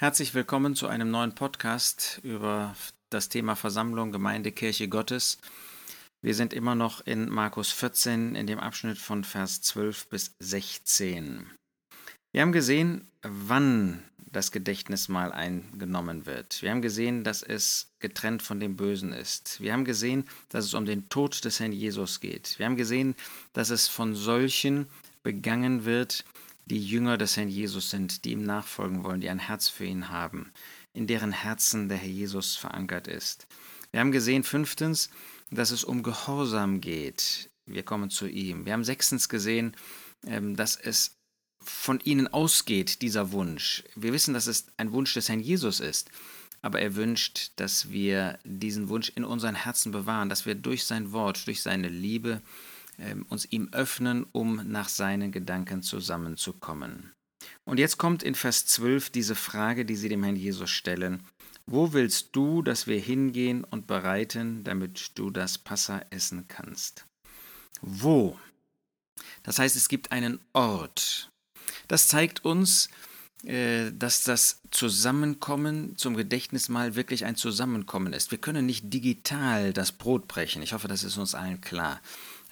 Herzlich willkommen zu einem neuen Podcast über das Thema Versammlung, Gemeinde, Kirche Gottes. Wir sind immer noch in Markus 14 in dem Abschnitt von Vers 12 bis 16. Wir haben gesehen, wann das Gedächtnismal eingenommen wird. Wir haben gesehen, dass es getrennt von dem Bösen ist. Wir haben gesehen, dass es um den Tod des Herrn Jesus geht. Wir haben gesehen, dass es von solchen begangen wird, die Jünger des Herrn Jesus sind, die ihm nachfolgen wollen, die ein Herz für ihn haben, in deren Herzen der Herr Jesus verankert ist. Wir haben gesehen, fünftens, dass es um Gehorsam geht. Wir kommen zu ihm. Wir haben sechstens gesehen, ähm, dass es von ihnen ausgeht, dieser Wunsch. Wir wissen, dass es ein Wunsch des Herrn Jesus ist, aber er wünscht, dass wir diesen Wunsch in unseren Herzen bewahren, dass wir durch sein Wort, durch seine Liebe, uns ihm öffnen, um nach seinen Gedanken zusammenzukommen. Und jetzt kommt in Vers 12 diese Frage, die sie dem Herrn Jesus stellen. Wo willst du, dass wir hingehen und bereiten, damit du das Passa essen kannst? Wo? Das heißt, es gibt einen Ort. Das zeigt uns, äh, dass das Zusammenkommen zum Gedächtnismahl wirklich ein Zusammenkommen ist. Wir können nicht digital das Brot brechen. Ich hoffe, das ist uns allen klar.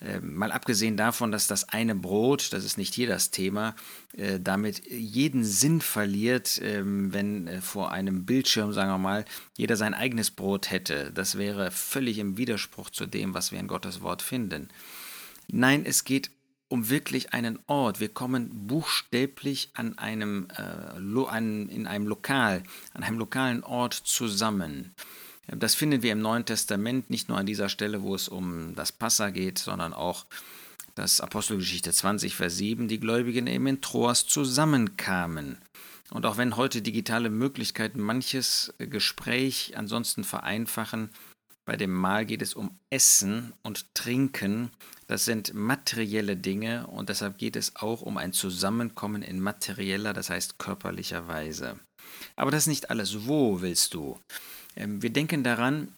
Ähm, mal abgesehen davon, dass das eine Brot, das ist nicht hier das Thema, äh, damit jeden Sinn verliert, ähm, wenn äh, vor einem Bildschirm, sagen wir mal, jeder sein eigenes Brot hätte. Das wäre völlig im Widerspruch zu dem, was wir in Gottes Wort finden. Nein, es geht um wirklich einen Ort. Wir kommen buchstäblich an einem, äh, an, in einem Lokal, an einem lokalen Ort zusammen. Das finden wir im Neuen Testament nicht nur an dieser Stelle, wo es um das Passa geht, sondern auch das Apostelgeschichte 20, Vers 7, die Gläubigen eben in Troas zusammenkamen. Und auch wenn heute digitale Möglichkeiten manches Gespräch ansonsten vereinfachen, bei dem Mahl geht es um Essen und Trinken. Das sind materielle Dinge und deshalb geht es auch um ein Zusammenkommen in materieller, das heißt körperlicher Weise. Aber das ist nicht alles. Wo willst du? Ähm, wir denken daran,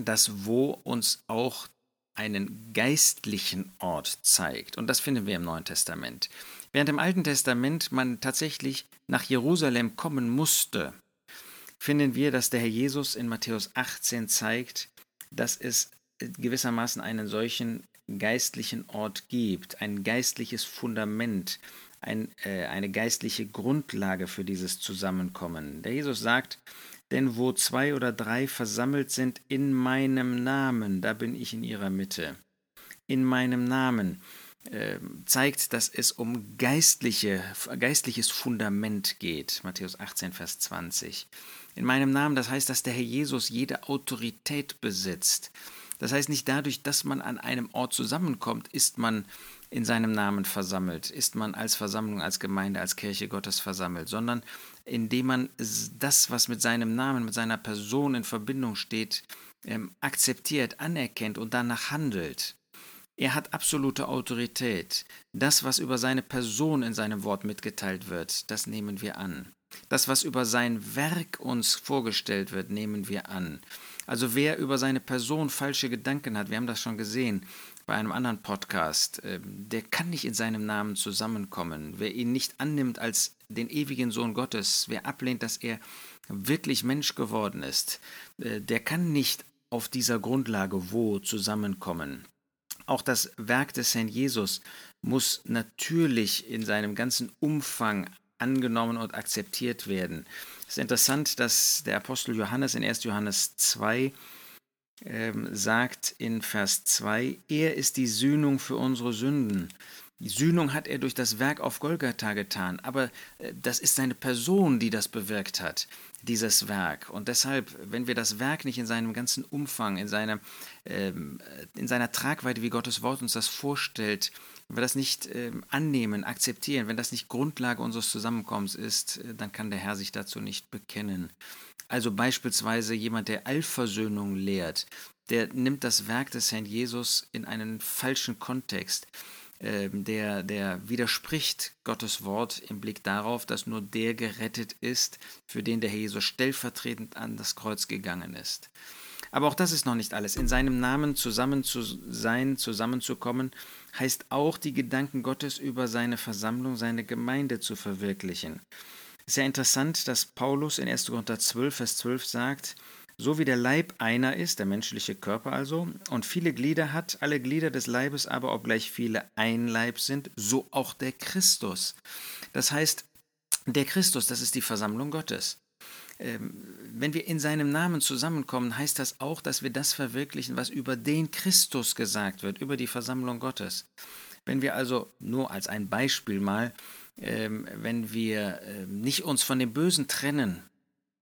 dass wo uns auch einen geistlichen Ort zeigt. Und das finden wir im Neuen Testament. Während im Alten Testament man tatsächlich nach Jerusalem kommen musste, finden wir, dass der Herr Jesus in Matthäus 18 zeigt, dass es gewissermaßen einen solchen geistlichen Ort gibt, ein geistliches Fundament, ein, äh, eine geistliche Grundlage für dieses Zusammenkommen. Der Jesus sagt, denn wo zwei oder drei versammelt sind in meinem Namen, da bin ich in ihrer Mitte. In meinem Namen äh, zeigt, dass es um geistliche, geistliches Fundament geht. Matthäus 18, Vers 20. In meinem Namen, das heißt, dass der Herr Jesus jede Autorität besitzt. Das heißt nicht dadurch, dass man an einem Ort zusammenkommt, ist man in seinem Namen versammelt, ist man als Versammlung, als Gemeinde, als Kirche Gottes versammelt, sondern indem man das, was mit seinem Namen, mit seiner Person in Verbindung steht, ähm, akzeptiert, anerkennt und danach handelt. Er hat absolute Autorität. Das, was über seine Person in seinem Wort mitgeteilt wird, das nehmen wir an. Das, was über sein Werk uns vorgestellt wird, nehmen wir an. Also wer über seine Person falsche Gedanken hat, wir haben das schon gesehen bei einem anderen Podcast, ähm, der kann nicht in seinem Namen zusammenkommen. Wer ihn nicht annimmt als den ewigen Sohn Gottes, wer ablehnt, dass er wirklich Mensch geworden ist, äh, der kann nicht auf dieser Grundlage wo zusammenkommen. Auch das Werk des Herrn Jesus muss natürlich in seinem ganzen Umfang angenommen und akzeptiert werden. Es ist interessant, dass der Apostel Johannes in 1. Johannes 2 ähm, sagt in Vers 2, er ist die Sühnung für unsere Sünden. Die Sühnung hat er durch das Werk auf Golgatha getan, aber äh, das ist seine Person, die das bewirkt hat, dieses Werk. Und deshalb, wenn wir das Werk nicht in seinem ganzen Umfang, in seiner, ähm, in seiner Tragweite, wie Gottes Wort uns das vorstellt, wenn wir das nicht ähm, annehmen, akzeptieren, wenn das nicht Grundlage unseres Zusammenkommens ist, äh, dann kann der Herr sich dazu nicht bekennen. Also beispielsweise jemand, der Allversöhnung lehrt, der nimmt das Werk des Herrn Jesus in einen falschen Kontext. Ähm, der, der widerspricht Gottes Wort im Blick darauf, dass nur der gerettet ist, für den der Herr Jesus stellvertretend an das Kreuz gegangen ist. Aber auch das ist noch nicht alles. In seinem Namen zusammen zu sein, zusammenzukommen, heißt auch die Gedanken Gottes über seine Versammlung, seine Gemeinde zu verwirklichen. Ist ja interessant, dass Paulus in 1. Korinther 12, Vers 12 sagt, so wie der Leib einer ist, der menschliche Körper also, und viele Glieder hat, alle Glieder des Leibes aber, obgleich viele ein Leib sind, so auch der Christus. Das heißt, der Christus, das ist die Versammlung Gottes. Ähm, wenn wir in seinem Namen zusammenkommen, heißt das auch, dass wir das verwirklichen, was über den Christus gesagt wird, über die Versammlung Gottes. Wenn wir also nur als ein Beispiel mal, ähm, wenn wir ähm, nicht uns von dem Bösen trennen,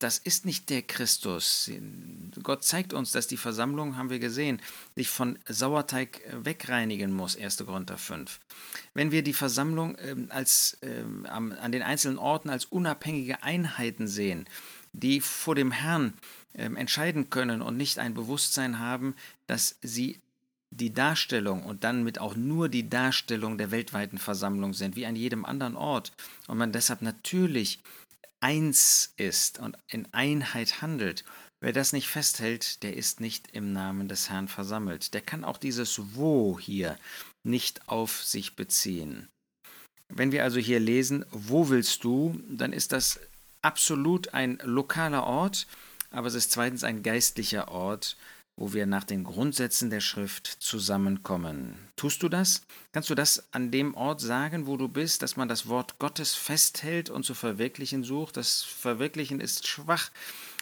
das ist nicht der Christus. Gott zeigt uns, dass die Versammlung, haben wir gesehen, sich von Sauerteig äh, wegreinigen muss, 1. Korinther 5. Wenn wir die Versammlung als, an den einzelnen Orten als unabhängige Einheiten sehen, die vor dem Herrn ähm, entscheiden können und nicht ein Bewusstsein haben, dass sie die Darstellung und dann mit auch nur die Darstellung der weltweiten Versammlung sind, wie an jedem anderen Ort, und man deshalb natürlich eins ist und in Einheit handelt, wer das nicht festhält, der ist nicht im Namen des Herrn versammelt. Der kann auch dieses Wo hier nicht auf sich beziehen. Wenn wir also hier lesen, wo willst du, dann ist das absolut ein lokaler Ort, aber es ist zweitens ein geistlicher Ort, wo wir nach den Grundsätzen der Schrift zusammenkommen. Tust du das? Kannst du das an dem Ort sagen, wo du bist, dass man das Wort Gottes festhält und zu verwirklichen sucht? Das Verwirklichen ist schwach.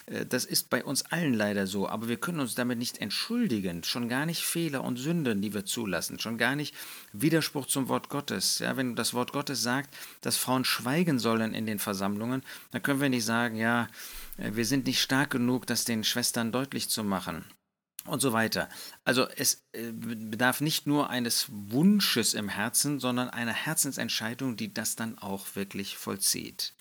Äh, das ist bei uns allen leider so, aber wir können uns damit nicht entschuldigen, schon gar nicht Fehler und Sünden, die wir zulassen, schon gar nicht Widerspruch zum Wort Gottes. Ja, wenn das Wort Gottes sagt, dass Frauen schweigen sollen in den Versammlungen, dann können wir nicht sagen, ja, äh, wir sind nicht stark genug, das den Schwestern deutlich zu machen und so weiter. Also es äh, bedarf nicht nur eines Wunsches im Herzen, sondern einer Herzensentscheidung, die das dann auch wirklich vollzieht.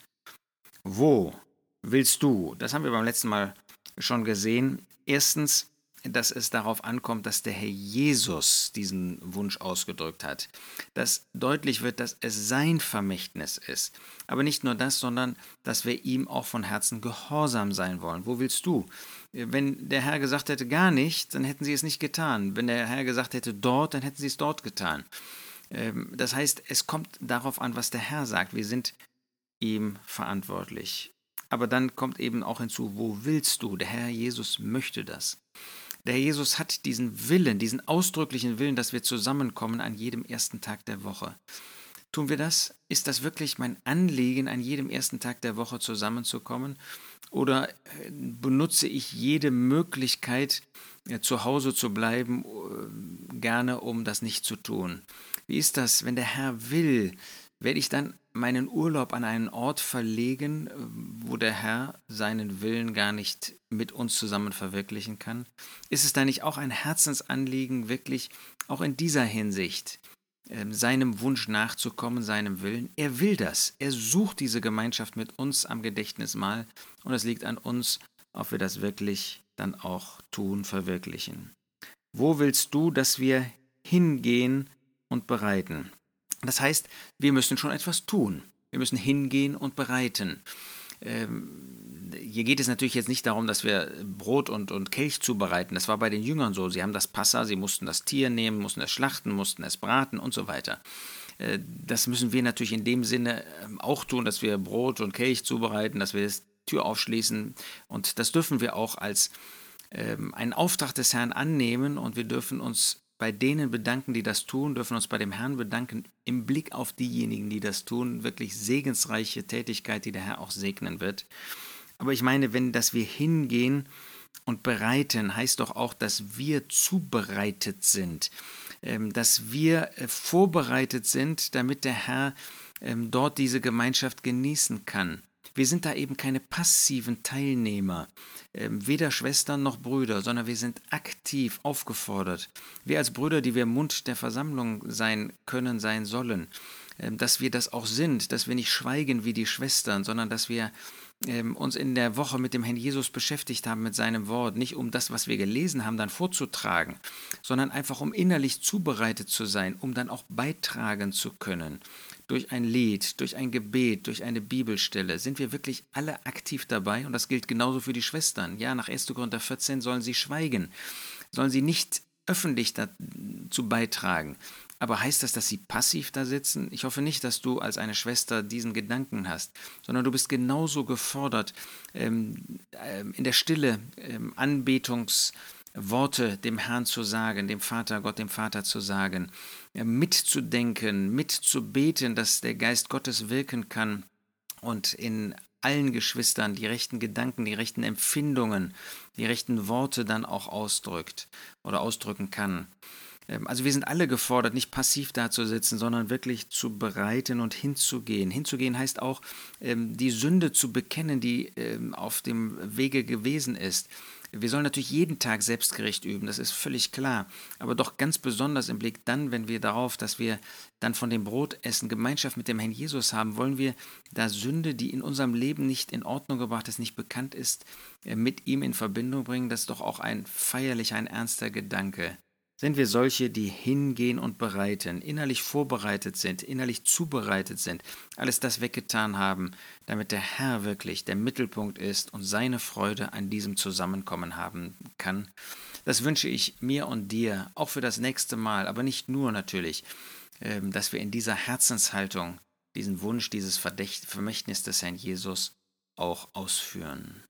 Wo willst du? Das haben wir beim letzten Mal schon gesehen. Erstens dass es darauf ankommt, dass der Herr Jesus diesen Wunsch ausgedrückt hat. Dass deutlich wird, dass es sein Vermächtnis ist. Aber nicht nur das, sondern dass wir ihm auch von Herzen gehorsam sein wollen. Wo willst du? Wenn der Herr gesagt hätte gar nicht, dann hätten sie es nicht getan. Wenn der Herr gesagt hätte dort, dann hätten sie es dort getan. Ähm, das heißt, es kommt darauf an, was der Herr sagt. Wir sind ihm verantwortlich. Aber dann kommt eben auch hinzu, wo willst du? Der Herr Jesus möchte das. Der Herr Jesus hat diesen Willen, diesen ausdrücklichen Willen, dass wir zusammenkommen an jedem ersten Tag der Woche. Tun wir das? Ist das wirklich mein Anliegen, an jedem ersten Tag der Woche zusammenzukommen? Oder äh, benutze ich jede Möglichkeit, äh, zu Hause zu bleiben, äh, gerne, um das nicht zu tun? Wie ist das, wenn der Herr will? Werde ich dann meinen Urlaub an einen Ort verlegen, wo der Herr seinen Willen gar nicht mit uns zusammen verwirklichen kann? Ist es da nicht auch ein Herzensanliegen, wirklich auch in dieser Hinsicht ähm, seinem Wunsch nachzukommen, seinem Willen? Er will das. Er sucht diese Gemeinschaft mit uns am Gedächtnismal und es liegt an uns, ob wir das wirklich dann auch tun, verwirklichen. Wo willst du, dass wir hingehen und bereiten? Das heißt, wir müssen schon etwas tun. Wir müssen hingehen und bereiten. Ähm, hier geht es natürlich jetzt nicht darum, dass wir Brot und, und Kelch zubereiten. Das war bei den Jüngern so. Sie haben das Passa, sie mussten das Tier nehmen, mussten es schlachten, mussten es braten und so weiter. Äh, das müssen wir natürlich in dem Sinne ähm, auch tun, dass wir Brot und Kelch zubereiten, dass wir die Tür aufschließen. Und das dürfen wir auch als ähm, einen Auftrag des Herrn annehmen und wir dürfen uns bei denen bedanken, die das tun, dürfen uns bei dem Herrn bedanken, im Blick auf diejenigen, die das tun, wirklich segensreiche Tätigkeit, die der Herr auch segnen wird. Aber ich meine, wenn dass wir hingehen und bereiten, heißt doch auch, dass wir zubereitet sind, ähm, dass wir äh, vorbereitet sind, damit der Herr ähm, dort diese Gemeinschaft genießen kann. Wir sind da eben keine passiven Teilnehmer, ähm, weder Schwestern noch Brüder, sondern wir sind aktiv aufgefordert. Wir als Brüder, die wir Mund der Versammlung sein können, sein sollen, ähm, dass wir das auch sind, dass wir nicht schweigen wie die Schwestern, sondern dass wir ähm, uns in der Woche mit dem Herrn Jesus beschäftigt haben, mit seinem Wort, nicht um das, was wir gelesen haben, dann vorzutragen, sondern einfach um innerlich zubereitet zu sein, um dann auch beitragen zu können durch ein Lied, durch ein Gebet, durch eine Bibelstelle, sind wir wirklich alle aktiv dabei und das gilt genauso für die Schwestern. Ja, nach 1. Korinther 14 sollen sie schweigen, sollen sie nicht öffentlich dazu beitragen. Aber heißt das, dass sie passiv da sitzen? Ich hoffe nicht, dass du als eine Schwester diesen Gedanken hast, sondern du bist genauso gefordert, ähm, ähm, in der Stille ähm, Anbetungsworte dem Herrn zu sagen, dem Vater, Gott, dem Vater zu sagen, mitzudenken, mitzubeten, dass der Geist Gottes wirken kann und in allen Geschwistern die rechten Gedanken, die rechten Empfindungen, die rechten Worte dann auch ausdrückt oder ausdrücken kann. Ähm, also wir sind alle gefordert, nicht passiv dazusitzen, sondern wirklich zu bereiten und hinzugehen. Hinzugehen heißt auch, ähm, die Sünde zu bekennen, die ähm, auf dem Wege gewesen ist. Wir sollen natürlich jeden Tag Selbstgericht üben, das ist völlig klar. Aber doch ganz besonders im Blick dann, wenn wir darauf, dass wir dann von dem Brot essen, Gemeinschaft mit dem Herrn Jesus haben, wollen wir da Sünde, die in unserem Leben nicht in Ordnung gebracht ist, nicht bekannt ist, äh, mit ihm in Verbindung bringen. Das ist doch auch ein feierlicher, ein ernster Gedanke. Sind wir solche, die hingehen und bereiten, innerlich vorbereitet sind, innerlich zubereitet sind, alles das weggetan haben, damit der Herr wirklich der Mittelpunkt ist und seine Freude an diesem Zusammenkommen haben kann? Das wünsche ich mir und dir, auch für das nächste Mal, aber nicht nur natürlich, ähm, dass wir in dieser Herzenshaltung diesen Wunsch, dieses Vermächtnis des Herrn Jesus auch ausführen.